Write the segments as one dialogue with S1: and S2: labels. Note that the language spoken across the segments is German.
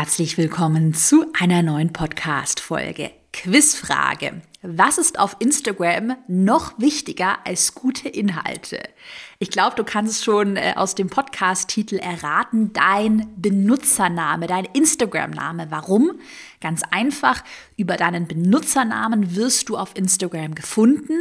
S1: Herzlich willkommen zu einer neuen Podcast-Folge. Quizfrage. Was ist auf Instagram noch wichtiger als gute Inhalte? Ich glaube, du kannst es schon äh, aus dem Podcast-Titel erraten. Dein Benutzername, dein Instagram-Name. Warum? Ganz einfach. Über deinen Benutzernamen wirst du auf Instagram gefunden.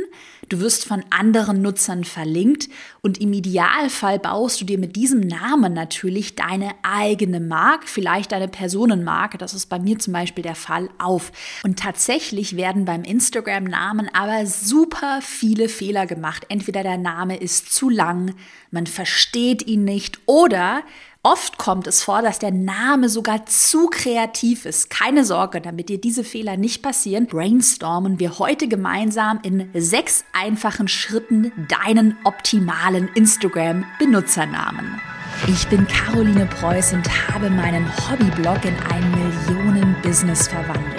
S1: Du wirst von anderen Nutzern verlinkt und im Idealfall baust du dir mit diesem Namen natürlich deine eigene Marke, vielleicht deine Personenmarke. Das ist bei mir zum Beispiel der Fall auf. Und tatsächlich werden beim Instagram-Namen aber super viele Fehler gemacht. Entweder der Name ist zu lang man versteht ihn nicht oder Oft kommt es vor, dass der Name sogar zu kreativ ist. Keine Sorge, damit dir diese Fehler nicht passieren, brainstormen wir heute gemeinsam in sechs einfachen Schritten deinen optimalen Instagram-Benutzernamen. Ich bin Caroline Preuß und habe meinen Hobbyblog in ein Millionen-Business verwandelt.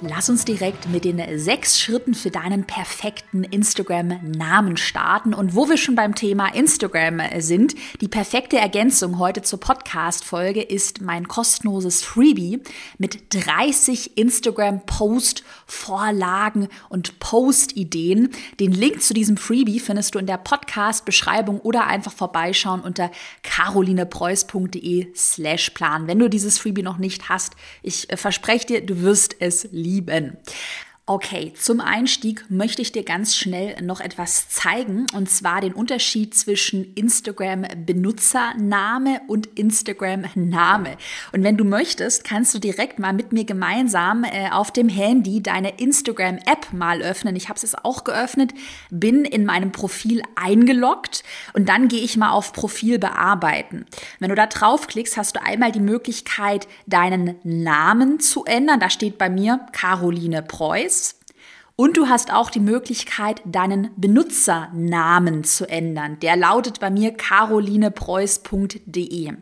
S1: Lass uns direkt mit den sechs Schritten für deinen perfekten Instagram-Namen starten. Und wo wir schon beim Thema Instagram sind, die perfekte Ergänzung heute zur Podcast-Folge ist mein kostenloses Freebie mit 30 Instagram-Post-Vorlagen und Post-Ideen. Den Link zu diesem Freebie findest du in der Podcast-Beschreibung oder einfach vorbeischauen unter carolinepreuß.de slash plan. Wenn du dieses Freebie noch nicht hast, ich äh, verspreche dir, du wirst es lieben lieben. Okay, zum Einstieg möchte ich dir ganz schnell noch etwas zeigen, und zwar den Unterschied zwischen Instagram-Benutzername und Instagram-Name. Und wenn du möchtest, kannst du direkt mal mit mir gemeinsam äh, auf dem Handy deine Instagram-App mal öffnen. Ich habe es auch geöffnet, bin in meinem Profil eingeloggt und dann gehe ich mal auf Profil bearbeiten. Wenn du da draufklickst, hast du einmal die Möglichkeit, deinen Namen zu ändern. Da steht bei mir Caroline Preuß. Und du hast auch die Möglichkeit, deinen Benutzernamen zu ändern. Der lautet bei mir carolinepreuß.de.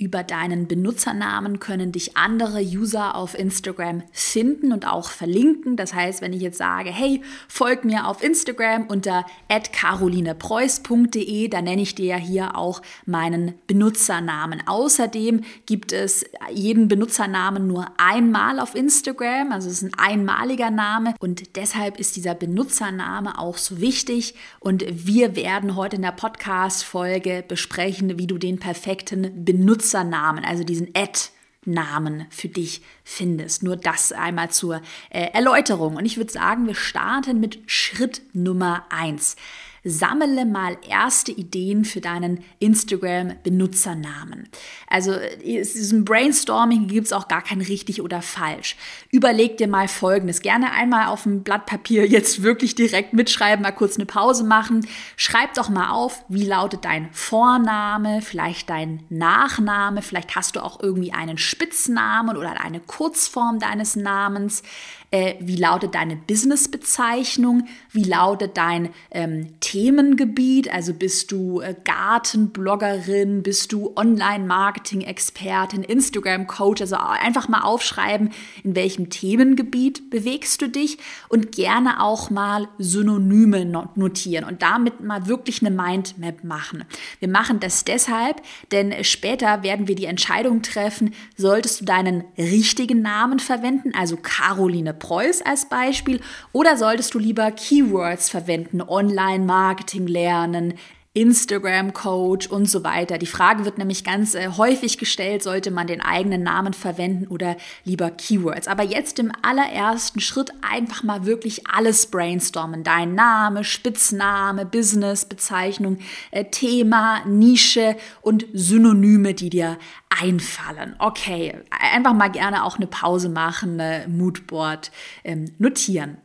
S1: Über deinen Benutzernamen können dich andere User auf Instagram finden und auch verlinken. Das heißt, wenn ich jetzt sage, hey, folg mir auf Instagram unter carolinepreuß.de, dann nenne ich dir ja hier auch meinen Benutzernamen. Außerdem gibt es jeden Benutzernamen nur einmal auf Instagram, also es ist ein einmaliger Name und deshalb ist dieser Benutzername auch so wichtig und wir werden heute in der Podcast-Folge besprechen, wie du den perfekten Benutzer Benutzernamen, also diesen Ad-Namen für dich findest. Nur das einmal zur äh, Erläuterung. Und ich würde sagen, wir starten mit Schritt Nummer eins sammle mal erste Ideen für deinen Instagram-Benutzernamen. Also in diesem Brainstorming gibt es auch gar kein richtig oder falsch. Überleg dir mal Folgendes. Gerne einmal auf dem Blatt Papier jetzt wirklich direkt mitschreiben, mal kurz eine Pause machen. Schreib doch mal auf, wie lautet dein Vorname, vielleicht dein Nachname, vielleicht hast du auch irgendwie einen Spitznamen oder eine Kurzform deines Namens äh, wie lautet deine Businessbezeichnung, wie lautet dein ähm, Themengebiet, also bist du äh, Gartenbloggerin, bist du Online-Marketing-Expertin, Instagram-Coach, also einfach mal aufschreiben, in welchem Themengebiet bewegst du dich? Und gerne auch mal Synonyme notieren und damit mal wirklich eine Mindmap machen. Wir machen das deshalb, denn später werden wir die Entscheidung treffen, solltest du deinen richtigen Namen verwenden, also Caroline Preuß als Beispiel? Oder solltest du lieber Keywords verwenden, Online-Marketing lernen, Instagram-Coach und so weiter. Die Frage wird nämlich ganz äh, häufig gestellt, sollte man den eigenen Namen verwenden oder lieber Keywords. Aber jetzt im allerersten Schritt einfach mal wirklich alles brainstormen. Dein Name, Spitzname, Business, Bezeichnung, äh, Thema, Nische und Synonyme, die dir einfallen. Okay, einfach mal gerne auch eine Pause machen, eine Moodboard ähm, notieren.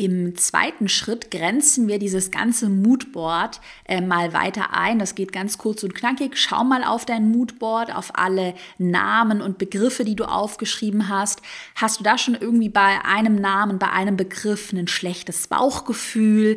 S1: Im zweiten Schritt grenzen wir dieses ganze Moodboard äh, mal weiter ein. Das geht ganz kurz und knackig. Schau mal auf dein Moodboard, auf alle Namen und Begriffe, die du aufgeschrieben hast. Hast du da schon irgendwie bei einem Namen, bei einem Begriff ein schlechtes Bauchgefühl,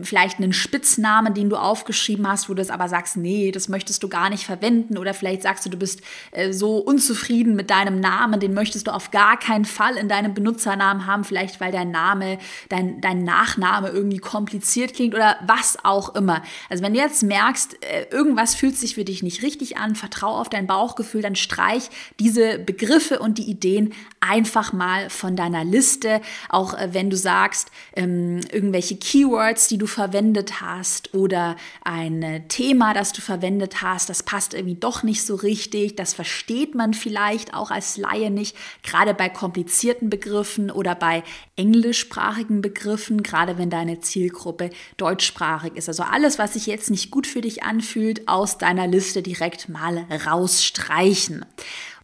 S1: vielleicht einen Spitznamen, den du aufgeschrieben hast, wo du es aber sagst, nee, das möchtest du gar nicht verwenden oder vielleicht sagst du, du bist äh, so unzufrieden mit deinem Namen, den möchtest du auf gar keinen Fall in deinem Benutzernamen haben, vielleicht weil dein Name, dein dein, dein Nachname irgendwie kompliziert klingt oder was auch immer. Also wenn du jetzt merkst, äh, irgendwas fühlt sich für dich nicht richtig an, vertrau auf dein Bauchgefühl, dann streich diese Begriffe und die Ideen einfach mal von deiner Liste. Auch äh, wenn du sagst, ähm, irgendwelche Keywords, die du verwendet hast oder ein äh, Thema, das du verwendet hast, das passt irgendwie doch nicht so richtig, das versteht man vielleicht auch als Laie nicht, gerade bei komplizierten Begriffen oder bei englischsprachigen Begriffen, gerade wenn deine Zielgruppe deutschsprachig ist. Also alles, was sich jetzt nicht gut für dich anfühlt, aus deiner Liste direkt mal rausstreichen.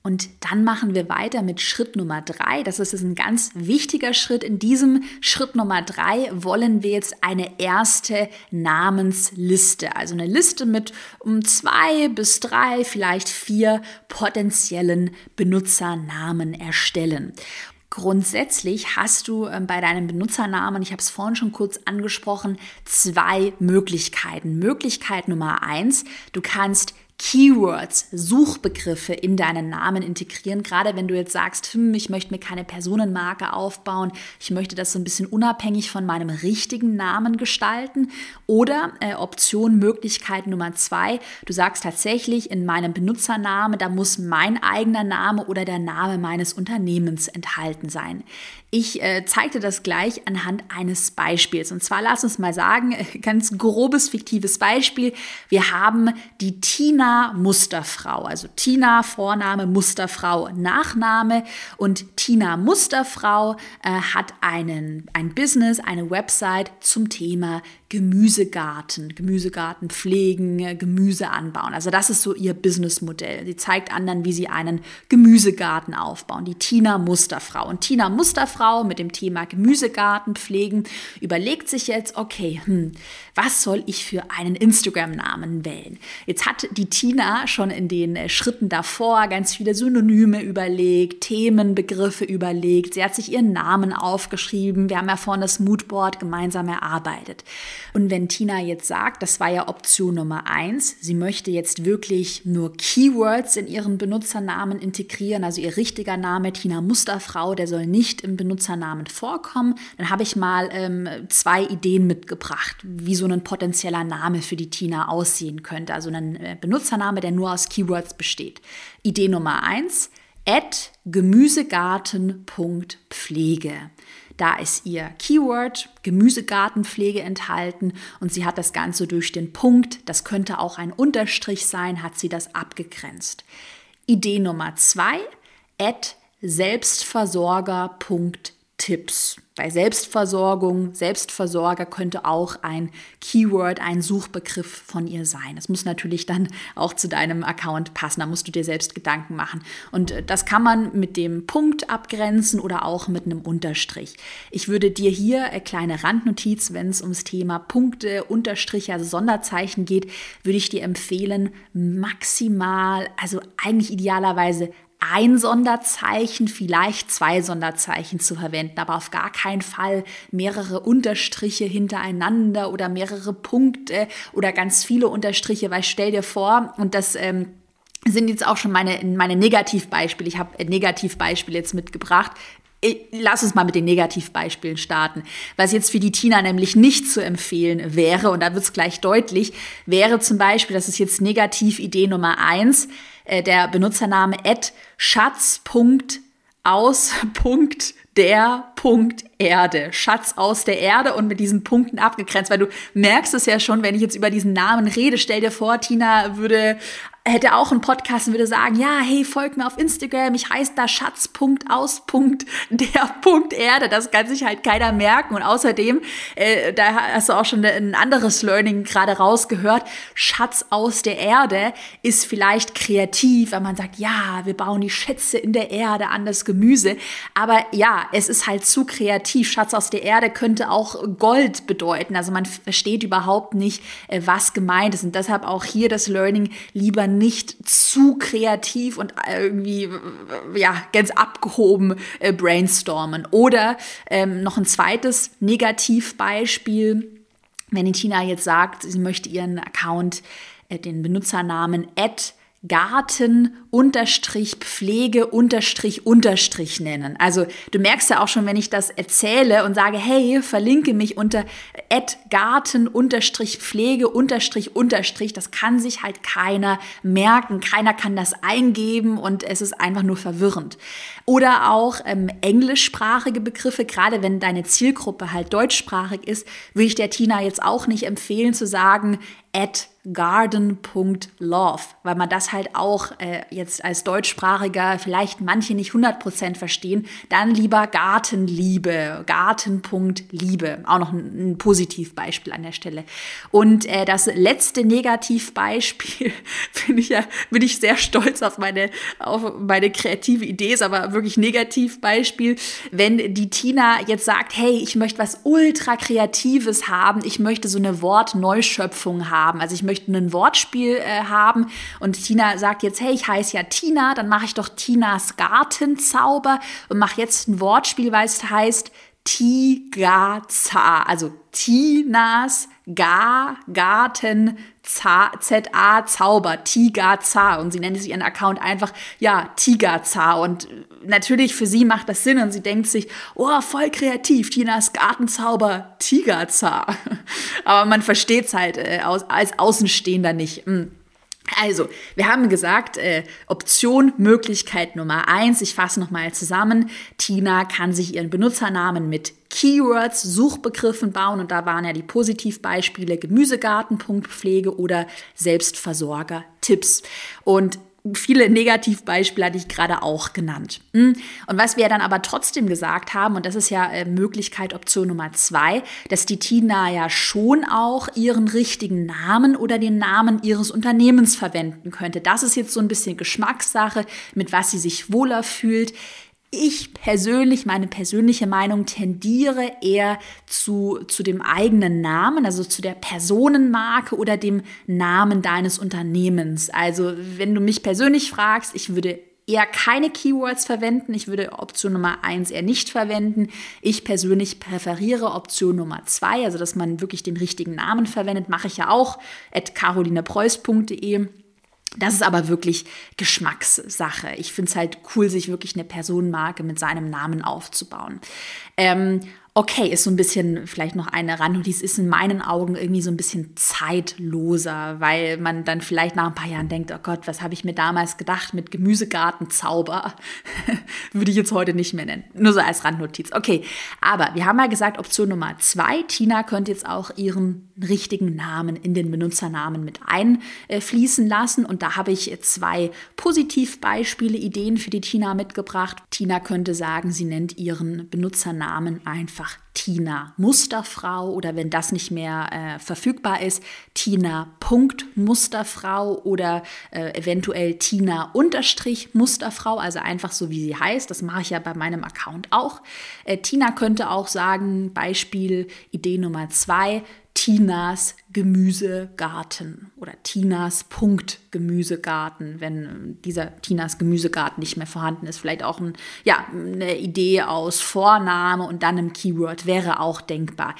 S1: Und dann machen wir weiter mit Schritt Nummer drei. Das ist ein ganz wichtiger Schritt. In diesem Schritt Nummer drei wollen wir jetzt eine erste Namensliste, also eine Liste mit um zwei bis drei, vielleicht vier potenziellen Benutzernamen erstellen. Grundsätzlich hast du ähm, bei deinem Benutzernamen, ich habe es vorhin schon kurz angesprochen, zwei Möglichkeiten. Möglichkeit Nummer eins, du kannst Keywords, Suchbegriffe in deinen Namen integrieren. Gerade wenn du jetzt sagst, hm, ich möchte mir keine Personenmarke aufbauen, ich möchte das so ein bisschen unabhängig von meinem richtigen Namen gestalten. Oder äh, Option, Möglichkeit Nummer zwei, du sagst tatsächlich in meinem Benutzernamen, da muss mein eigener Name oder der Name meines Unternehmens enthalten sein. Ich äh, zeigte das gleich anhand eines Beispiels. Und zwar lass uns mal sagen, ganz grobes fiktives Beispiel. Wir haben die Tina Musterfrau, also Tina Vorname, Musterfrau Nachname und Tina Musterfrau äh, hat einen, ein Business, eine Website zum Thema Gemüsegarten, Gemüsegarten pflegen, Gemüse anbauen. Also das ist so ihr Businessmodell. Sie zeigt anderen, wie sie einen Gemüsegarten aufbauen. Die Tina Musterfrau. Und Tina Musterfrau mit dem Thema Gemüsegarten pflegen überlegt sich jetzt, okay, hm, was soll ich für einen Instagram-Namen wählen? Jetzt hat die Tina schon in den äh, Schritten davor ganz viele Synonyme überlegt, Themenbegriffe überlegt. Sie hat sich ihren Namen aufgeschrieben. Wir haben ja vorhin das Moodboard gemeinsam erarbeitet. Und wenn Tina jetzt sagt, das war ja Option Nummer eins, sie möchte jetzt wirklich nur Keywords in ihren Benutzernamen integrieren, also ihr richtiger Name Tina Musterfrau, der soll nicht im Benutzernamen vorkommen, dann habe ich mal ähm, zwei Ideen mitgebracht, wie so ein potenzieller Name für die Tina aussehen könnte. Also ein äh, Benutzername, der nur aus Keywords besteht. Idee Nummer eins, at gemüsegarten.pflege. Da ist ihr Keyword Gemüsegartenpflege enthalten und sie hat das Ganze durch den Punkt, das könnte auch ein Unterstrich sein, hat sie das abgegrenzt. Idee Nummer zwei, at selbstversorger.tipps bei Selbstversorgung, Selbstversorger könnte auch ein Keyword, ein Suchbegriff von ihr sein. Das muss natürlich dann auch zu deinem Account passen. Da musst du dir selbst Gedanken machen. Und äh, das kann man mit dem Punkt abgrenzen oder auch mit einem Unterstrich. Ich würde dir hier eine kleine Randnotiz, wenn es ums Thema Punkte, Unterstriche, also Sonderzeichen geht, würde ich dir empfehlen, maximal, also eigentlich idealerweise ein Sonderzeichen, vielleicht zwei Sonderzeichen zu verwenden, aber auf gar keinen Fall mehrere Unterstriche hintereinander oder mehrere Punkte oder ganz viele Unterstriche, weil stell dir vor, und das ähm, sind jetzt auch schon meine, meine Negativbeispiele. Ich habe Negativbeispiele jetzt mitgebracht. Lass uns mal mit den Negativbeispielen starten. Was jetzt für die Tina nämlich nicht zu empfehlen wäre, und da wird es gleich deutlich, wäre zum Beispiel, das ist jetzt Negativ-Idee Nummer eins, äh, der Benutzername at Schatz.aus.der.erde. Schatz aus der Erde und mit diesen Punkten abgegrenzt, weil du merkst es ja schon, wenn ich jetzt über diesen Namen rede. Stell dir vor, Tina würde hätte auch einen Podcast und würde sagen, ja, hey, folgt mir auf Instagram, ich heiße da Schatz.aus.der.erde. Das kann sich halt keiner merken. Und außerdem, äh, da hast du auch schon ein anderes Learning gerade rausgehört, Schatz aus der Erde ist vielleicht kreativ, wenn man sagt, ja, wir bauen die Schätze in der Erde an das Gemüse. Aber ja, es ist halt zu kreativ. Schatz aus der Erde könnte auch Gold bedeuten. Also man versteht überhaupt nicht, äh, was gemeint ist. Und deshalb auch hier das Learning lieber nicht zu kreativ und irgendwie, ja, ganz abgehoben äh, brainstormen. Oder ähm, noch ein zweites Negativbeispiel. Wenn die Tina jetzt sagt, sie möchte ihren Account, äh, den Benutzernamen at Garten unterstrich Pflege unterstrich unterstrich nennen. Also du merkst ja auch schon, wenn ich das erzähle und sage, hey, verlinke mich unter Garten unterstrich Pflege unterstrich unterstrich, das kann sich halt keiner merken. Keiner kann das eingeben und es ist einfach nur verwirrend. Oder auch ähm, englischsprachige Begriffe, gerade wenn deine Zielgruppe halt deutschsprachig ist, würde ich der Tina jetzt auch nicht empfehlen zu sagen, at garden.love, weil man das halt auch äh, jetzt als Deutschsprachiger vielleicht manche nicht 100% verstehen, dann lieber Gartenliebe, Garten.liebe, auch noch ein, ein Positivbeispiel an der Stelle. Und äh, das letzte Negativbeispiel finde ich ja, bin ich sehr stolz auf meine, auf meine kreative Idee, ist aber wirklich Negativbeispiel, wenn die Tina jetzt sagt, hey, ich möchte was ultra kreatives haben, ich möchte so eine Wortneuschöpfung haben, also ich möchte ein Wortspiel äh, haben. Und Tina sagt jetzt, hey, ich heiße ja Tina, dann mache ich doch Tinas Gartenzauber und mache jetzt ein Wortspiel, weil es heißt Tigaza, also Tinas Ga Garten Z-A Zauber, Tigaza und sie nennt sich ihren Account einfach, ja, Tigaza und natürlich für sie macht das Sinn und sie denkt sich, oh, voll kreativ, Tinas Gartenzauber, Tigaza. Aber man versteht es halt äh, als Außenstehender nicht. Hm. Also, wir haben gesagt, äh, Option, Möglichkeit Nummer eins. Ich fasse nochmal zusammen. Tina kann sich ihren Benutzernamen mit Keywords, Suchbegriffen bauen und da waren ja die Positivbeispiele Gemüsegarten, Punktpflege oder Selbstversorger-Tipps. Und viele Negativbeispiele hatte ich gerade auch genannt. Hm. Und was wir dann aber trotzdem gesagt haben, und das ist ja äh, Möglichkeit Option Nummer zwei, dass die Tina ja schon auch ihren richtigen Namen oder den Namen ihres Unternehmens verwenden könnte. Das ist jetzt so ein bisschen Geschmackssache, mit was sie sich wohler fühlt. Ich persönlich, meine persönliche Meinung, tendiere eher zu, zu dem eigenen Namen, also zu der Personenmarke oder dem Namen deines Unternehmens. Also wenn du mich persönlich fragst, ich würde eher keine Keywords verwenden. Ich würde Option Nummer eins eher nicht verwenden. Ich persönlich präferiere Option Nummer zwei, also dass man wirklich den richtigen Namen verwendet. Mache ich ja auch at carolinepreuß.de. Das ist aber wirklich Geschmackssache. Ich finde es halt cool, sich wirklich eine Personenmarke mit seinem Namen aufzubauen. Ähm, okay, ist so ein bisschen vielleicht noch eine Randnotiz, ist in meinen Augen irgendwie so ein bisschen zeitloser, weil man dann vielleicht nach ein paar Jahren denkt, oh Gott, was habe ich mir damals gedacht mit Gemüsegartenzauber? Würde ich jetzt heute nicht mehr nennen. Nur so als Randnotiz. Okay, aber wir haben ja gesagt, Option Nummer zwei, Tina könnte jetzt auch ihren richtigen Namen in den Benutzernamen mit einfließen lassen und da habe ich zwei Positivbeispiele, Ideen für die Tina mitgebracht. Tina könnte sagen, sie nennt ihren Benutzernamen einfach einfach Tina Musterfrau oder wenn das nicht mehr äh, verfügbar ist, Tina Punkt Musterfrau oder äh, eventuell Tina Musterfrau, also einfach so wie sie heißt. Das mache ich ja bei meinem Account auch. Äh, Tina könnte auch sagen, Beispiel Idee Nummer zwei, Tinas Gemüsegarten oder Tinas Punkt Gemüsegarten, wenn dieser Tinas Gemüsegarten nicht mehr vorhanden ist. Vielleicht auch ein, ja, eine Idee aus Vorname und dann einem Keyword wäre auch denkbar.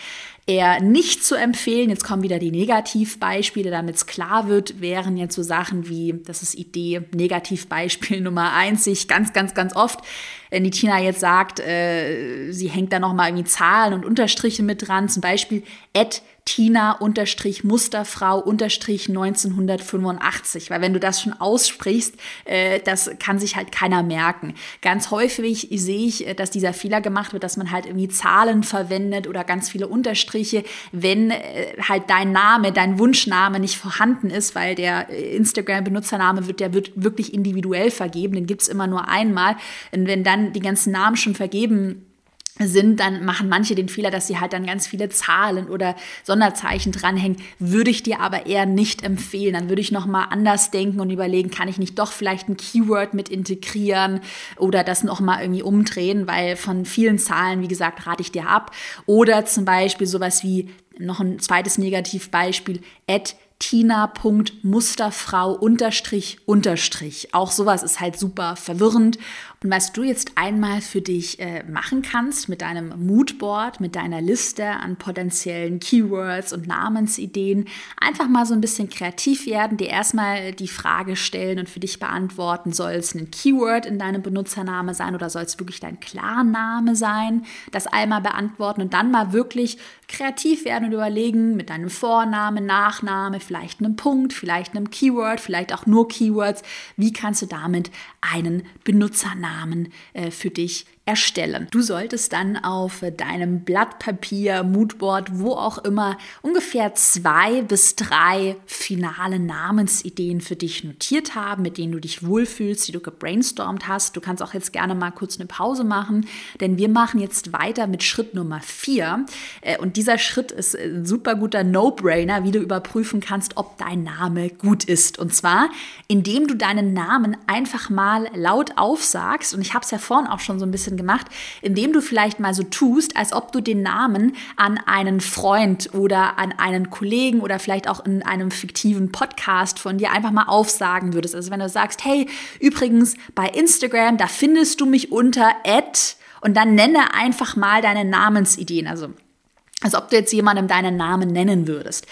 S1: Eher nicht zu empfehlen, jetzt kommen wieder die Negativbeispiele, damit es klar wird, wären jetzt so Sachen wie, das ist Idee, Negativbeispiel Nummer eins, ich ganz, ganz, ganz oft, wenn die Tina jetzt sagt, äh, sie hängt da nochmal irgendwie Zahlen und Unterstriche mit dran, zum Beispiel at Tina-Musterfrau-1985, weil wenn du das schon aussprichst, äh, das kann sich halt keiner merken. Ganz häufig sehe ich, äh, dass dieser Fehler gemacht wird, dass man halt irgendwie Zahlen verwendet oder ganz viele Unterstriche, wenn äh, halt dein Name, dein Wunschname nicht vorhanden ist, weil der äh, Instagram-Benutzername wird, der wird wirklich individuell vergeben, den gibt's immer nur einmal. Und wenn dann die ganzen Namen schon vergeben sind, dann machen manche den Fehler, dass sie halt dann ganz viele Zahlen oder Sonderzeichen dranhängen. Würde ich dir aber eher nicht empfehlen. Dann würde ich nochmal anders denken und überlegen, kann ich nicht doch vielleicht ein Keyword mit integrieren oder das nochmal irgendwie umdrehen, weil von vielen Zahlen, wie gesagt, rate ich dir ab. Oder zum Beispiel sowas wie noch ein zweites Negativbeispiel, at tina.musterfrau unterstrich unterstrich. Auch sowas ist halt super verwirrend und was du jetzt einmal für dich äh, machen kannst mit deinem Moodboard, mit deiner Liste an potenziellen Keywords und Namensideen, einfach mal so ein bisschen kreativ werden, dir erstmal die Frage stellen und für dich beantworten, soll es ein Keyword in deinem Benutzername sein oder soll es wirklich dein Klarname sein? Das einmal beantworten und dann mal wirklich kreativ werden und überlegen mit deinem Vorname, Nachname, vielleicht einem Punkt, vielleicht einem Keyword, vielleicht auch nur Keywords, wie kannst du damit einen Benutzernamen Namen äh, für dich erstellen. Du solltest dann auf deinem Blatt Papier, Moodboard, wo auch immer, ungefähr zwei bis drei finale Namensideen für dich notiert haben, mit denen du dich wohlfühlst, die du gebrainstormt hast. Du kannst auch jetzt gerne mal kurz eine Pause machen, denn wir machen jetzt weiter mit Schritt Nummer vier. Äh, und dieser Schritt ist ein super guter No-Brainer, wie du überprüfen kannst, ob dein Name gut ist. Und zwar, indem du deinen Namen einfach mal laut aufsagst. Und ich habe es ja vorhin auch schon so ein bisschen gemacht, indem du vielleicht mal so tust, als ob du den Namen an einen Freund oder an einen Kollegen oder vielleicht auch in einem fiktiven Podcast von dir einfach mal aufsagen würdest. Also wenn du sagst, hey, übrigens bei Instagram, da findest du mich unter Ad und dann nenne einfach mal deine Namensideen. Also als ob du jetzt jemandem deinen Namen nennen würdest.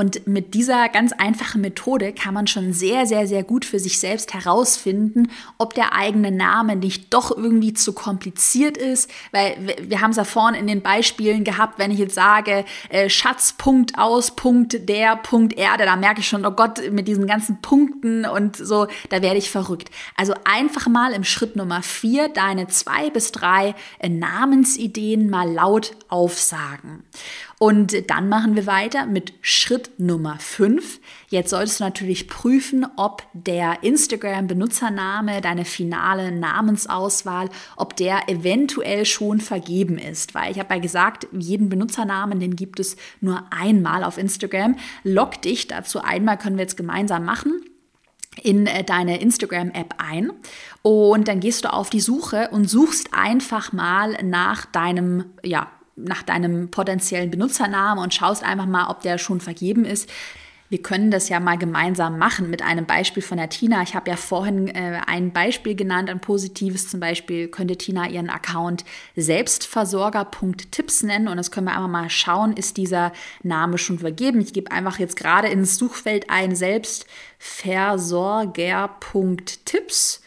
S1: Und mit dieser ganz einfachen Methode kann man schon sehr, sehr, sehr gut für sich selbst herausfinden, ob der eigene Name nicht doch irgendwie zu kompliziert ist. Weil wir haben es ja vorhin in den Beispielen gehabt, wenn ich jetzt sage, äh, Schatz, Punkt aus, Punkt der, Punkt Erde, da merke ich schon, oh Gott, mit diesen ganzen Punkten und so, da werde ich verrückt. Also einfach mal im Schritt Nummer vier deine zwei bis drei äh, Namensideen mal laut aufsagen. Und dann machen wir weiter mit Schritt Nummer 5. Jetzt solltest du natürlich prüfen, ob der Instagram-Benutzername, deine finale Namensauswahl, ob der eventuell schon vergeben ist. Weil ich habe ja gesagt, jeden Benutzernamen, den gibt es nur einmal auf Instagram. Log dich dazu einmal, können wir jetzt gemeinsam machen in äh, deine Instagram-App ein und dann gehst du auf die Suche und suchst einfach mal nach deinem ja, nach deinem potenziellen Benutzernamen und schaust einfach mal, ob der schon vergeben ist. Wir können das ja mal gemeinsam machen mit einem Beispiel von der Tina. Ich habe ja vorhin äh, ein Beispiel genannt, ein positives zum Beispiel könnte Tina ihren Account selbstversorger.tipps nennen und das können wir einfach mal schauen, ist dieser Name schon vergeben. Ich gebe einfach jetzt gerade ins Suchfeld ein selbstversorger.tipps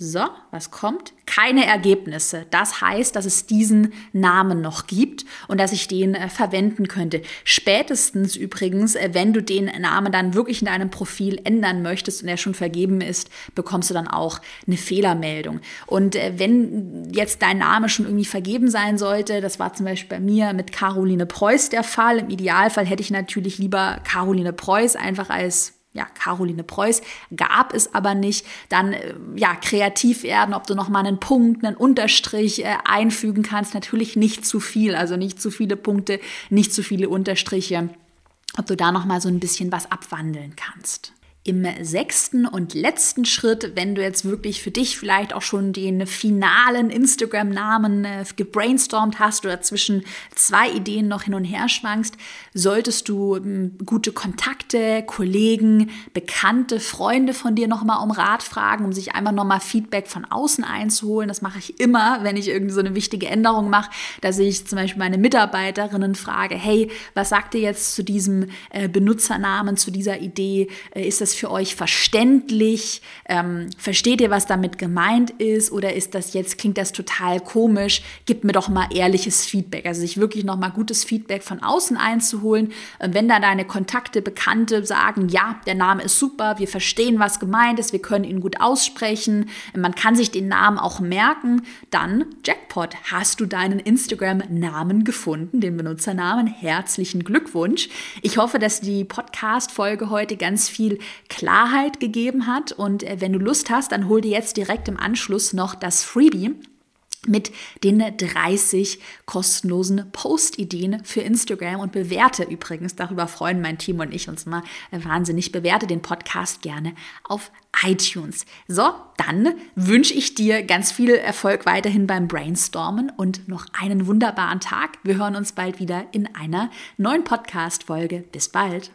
S1: so, was kommt? Keine Ergebnisse. Das heißt, dass es diesen Namen noch gibt und dass ich den äh, verwenden könnte. Spätestens übrigens, äh, wenn du den Namen dann wirklich in deinem Profil ändern möchtest und er schon vergeben ist, bekommst du dann auch eine Fehlermeldung. Und äh, wenn jetzt dein Name schon irgendwie vergeben sein sollte, das war zum Beispiel bei mir mit Caroline Preuß der Fall. Im Idealfall hätte ich natürlich lieber Caroline Preuß einfach als ja, Caroline Preuß gab es aber nicht, dann äh, ja, kreativ werden, ob du noch mal einen Punkt, einen Unterstrich äh, einfügen kannst, natürlich nicht zu viel, also nicht zu viele Punkte, nicht zu viele Unterstriche, ob du da noch mal so ein bisschen was abwandeln kannst. Im sechsten und letzten Schritt, wenn du jetzt wirklich für dich vielleicht auch schon den finalen Instagram-Namen äh, gebrainstormt hast oder zwischen zwei Ideen noch hin und her schwankst, solltest du ähm, gute Kontakte, Kollegen, Bekannte, Freunde von dir nochmal um Rat fragen, um sich einfach nochmal Feedback von außen einzuholen. Das mache ich immer, wenn ich irgendwie so eine wichtige Änderung mache, dass ich zum Beispiel meine Mitarbeiterinnen frage, hey, was sagt ihr jetzt zu diesem äh, Benutzernamen, zu dieser Idee? Äh, ist das das für euch verständlich? Ähm, versteht ihr, was damit gemeint ist? Oder ist das jetzt, klingt das total komisch? Gebt mir doch mal ehrliches Feedback. Also sich wirklich noch mal gutes Feedback von außen einzuholen. Und wenn da deine Kontakte, Bekannte sagen, ja, der Name ist super, wir verstehen, was gemeint ist, wir können ihn gut aussprechen, man kann sich den Namen auch merken, dann Jackpot, hast du deinen Instagram-Namen gefunden, den Benutzernamen. Herzlichen Glückwunsch. Ich hoffe, dass die Podcast-Folge heute ganz viel Klarheit gegeben hat. Und äh, wenn du Lust hast, dann hol dir jetzt direkt im Anschluss noch das Freebie mit den 30 kostenlosen Post-Ideen für Instagram und bewerte übrigens, darüber freuen mein Team und ich uns immer wahnsinnig, bewerte den Podcast gerne auf iTunes. So, dann wünsche ich dir ganz viel Erfolg weiterhin beim Brainstormen und noch einen wunderbaren Tag. Wir hören uns bald wieder in einer neuen Podcast-Folge. Bis bald.